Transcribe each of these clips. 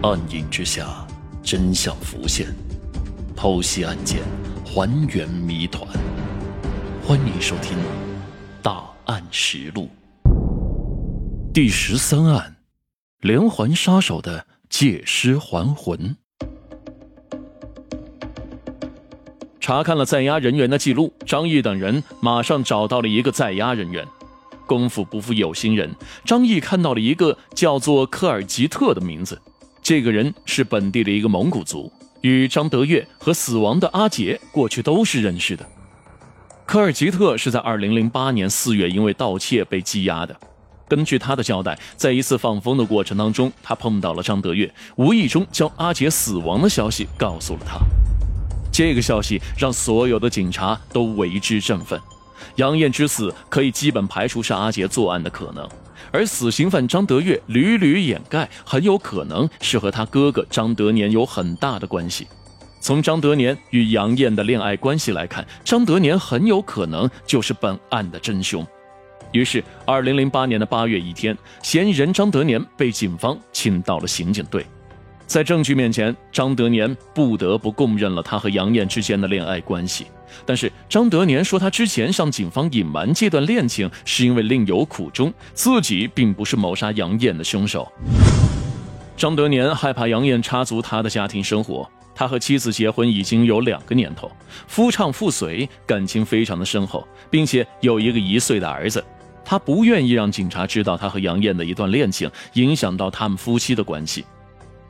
暗影之下，真相浮现，剖析案件，还原谜团。欢迎收听《大案实录》第十三案：连环杀手的借尸还魂。查看了在押人员的记录，张毅等人马上找到了一个在押人员。功夫不负有心人，张毅看到了一个叫做科尔吉特的名字。这个人是本地的一个蒙古族，与张德月和死亡的阿杰过去都是认识的。科尔吉特是在2008年4月因为盗窃被羁押的。根据他的交代，在一次放风的过程当中，他碰到了张德月，无意中将阿杰死亡的消息告诉了他。这个消息让所有的警察都为之振奋。杨艳之死可以基本排除是阿杰作案的可能，而死刑犯张德月屡屡掩盖，很有可能是和他哥哥张德年有很大的关系。从张德年与杨艳的恋爱关系来看，张德年很有可能就是本案的真凶。于是，二零零八年的八月一天，嫌疑人张德年被警方请到了刑警队。在证据面前，张德年不得不供认了他和杨艳之间的恋爱关系。但是张德年说，他之前向警方隐瞒这段恋情，是因为另有苦衷，自己并不是谋杀杨艳的凶手。张德年害怕杨艳插足他的家庭生活，他和妻子结婚已经有两个年头，夫唱妇随，感情非常的深厚，并且有一个一岁的儿子。他不愿意让警察知道他和杨艳的一段恋情，影响到他们夫妻的关系。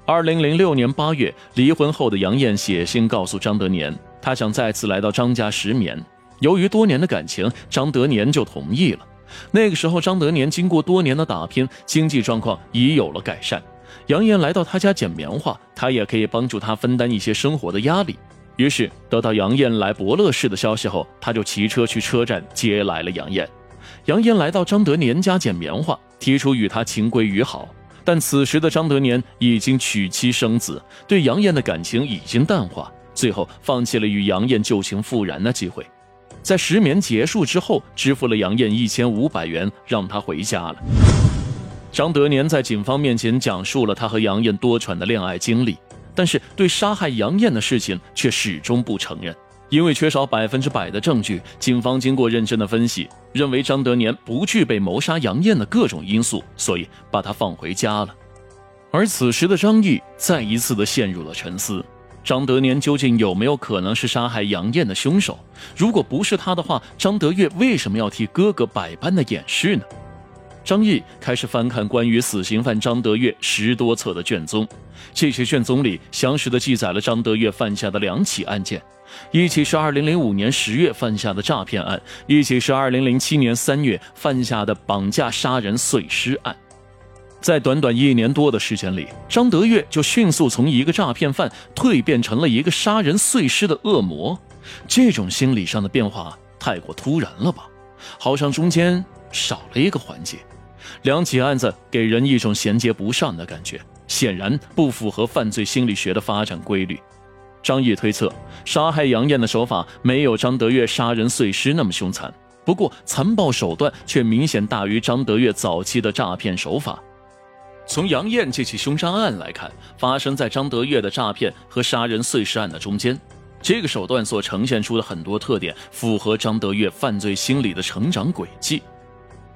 二零零六年八月，离婚后的杨艳写信告诉张德年，他想再次来到张家石眠。由于多年的感情，张德年就同意了。那个时候，张德年经过多年的打拼，经济状况已有了改善。杨艳来到他家捡棉花，他也可以帮助他分担一些生活的压力。于是，得到杨艳来伯乐市的消息后，他就骑车去车站接来了杨艳。杨艳来到张德年家捡棉花，提出与他情归于好。但此时的张德年已经娶妻生子，对杨艳的感情已经淡化，最后放弃了与杨艳旧情复燃的机会。在石棉结束之后，支付了杨艳一千五百元，让她回家了。张德年在警方面前讲述了他和杨艳多舛的恋爱经历，但是对杀害杨艳的事情却始终不承认。因为缺少百分之百的证据，警方经过认真的分析，认为张德年不具备谋杀杨艳的各种因素，所以把他放回家了。而此时的张毅再一次的陷入了沉思：张德年究竟有没有可能是杀害杨艳的凶手？如果不是他的话，张德月为什么要替哥哥百般的掩饰呢？张毅开始翻看关于死刑犯张德月十多册的卷宗，这些卷宗里详实的记载了张德月犯下的两起案件。一起是二零零五年十月犯下的诈骗案，一起是二零零七年三月犯下的绑架杀人碎尸案。在短短一年多的时间里，张德月就迅速从一个诈骗犯蜕变成了一个杀人碎尸的恶魔。这种心理上的变化太过突然了吧？好像中间少了一个环节。两起案子给人一种衔接不上的感觉，显然不符合犯罪心理学的发展规律。张毅推测，杀害杨艳的手法没有张德月杀人碎尸那么凶残，不过残暴手段却明显大于张德月早期的诈骗手法。从杨艳这起凶杀案来看，发生在张德月的诈骗和杀人碎尸案的中间，这个手段所呈现出的很多特点符合张德月犯罪心理的成长轨迹。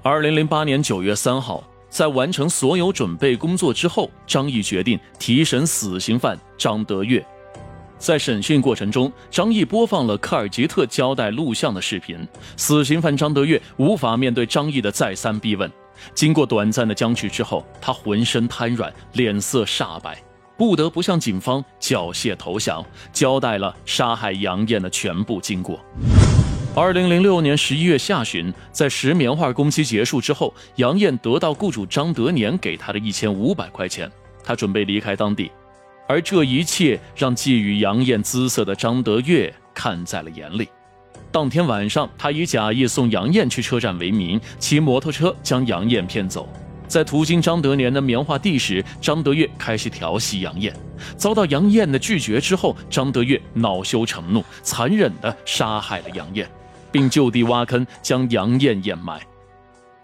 二零零八年九月三号，在完成所有准备工作之后，张毅决定提审死刑犯张德月。在审讯过程中，张毅播放了科尔吉特交代录像的视频。死刑犯张德月无法面对张毅的再三逼问，经过短暂的僵持之后，他浑身瘫软，脸色煞白，不得不向警方缴械投降，交代了杀害杨艳的全部经过。二零零六年十一月下旬，在石棉花工期结束之后，杨艳得到雇主张德年给他的一千五百块钱，他准备离开当地。而这一切让觊觎杨艳姿色的张德月看在了眼里。当天晚上，他以假意送杨艳去车站为名，骑摩托车将杨艳骗走。在途经张德年的棉花地时，张德月开始调戏杨艳。遭到杨艳的拒绝之后，张德月恼羞成怒，残忍地杀害了杨艳，并就地挖坑将杨艳掩埋。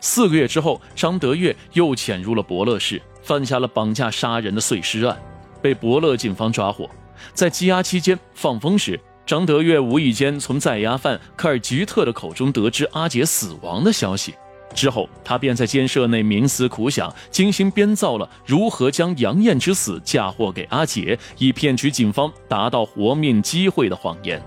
四个月之后，张德月又潜入了伯乐市，犯下了绑架杀人的碎尸案。被伯乐警方抓获。在羁押期间放风时，张德月无意间从在押犯科尔吉特的口中得知阿杰死亡的消息。之后，他便在监舍内冥思苦想，精心编造了如何将杨艳之死嫁祸给阿杰，以骗取警方达到活命机会的谎言。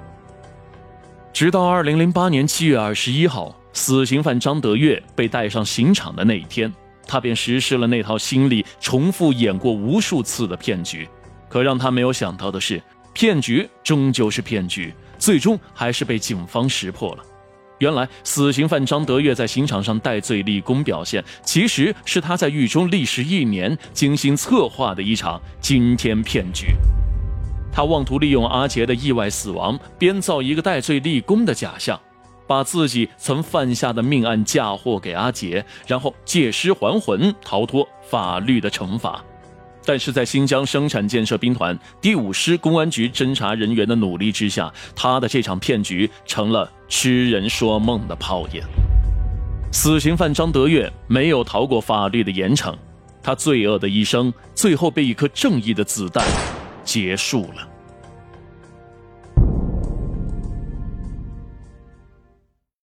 直到二零零八年七月二十一号，死刑犯张德月被带上刑场的那一天，他便实施了那套心里重复演过无数次的骗局。可让他没有想到的是，骗局终究是骗局，最终还是被警方识破了。原来，死刑犯张德月在刑场上戴罪立功表现，其实是他在狱中历时一年精心策划的一场惊天骗局。他妄图利用阿杰的意外死亡，编造一个戴罪立功的假象，把自己曾犯下的命案嫁祸给阿杰，然后借尸还魂，逃脱法律的惩罚。但是在新疆生产建设兵团第五师公安局侦查人员的努力之下，他的这场骗局成了痴人说梦的泡影。死刑犯张德月没有逃过法律的严惩，他罪恶的一生最后被一颗正义的子弹结束了。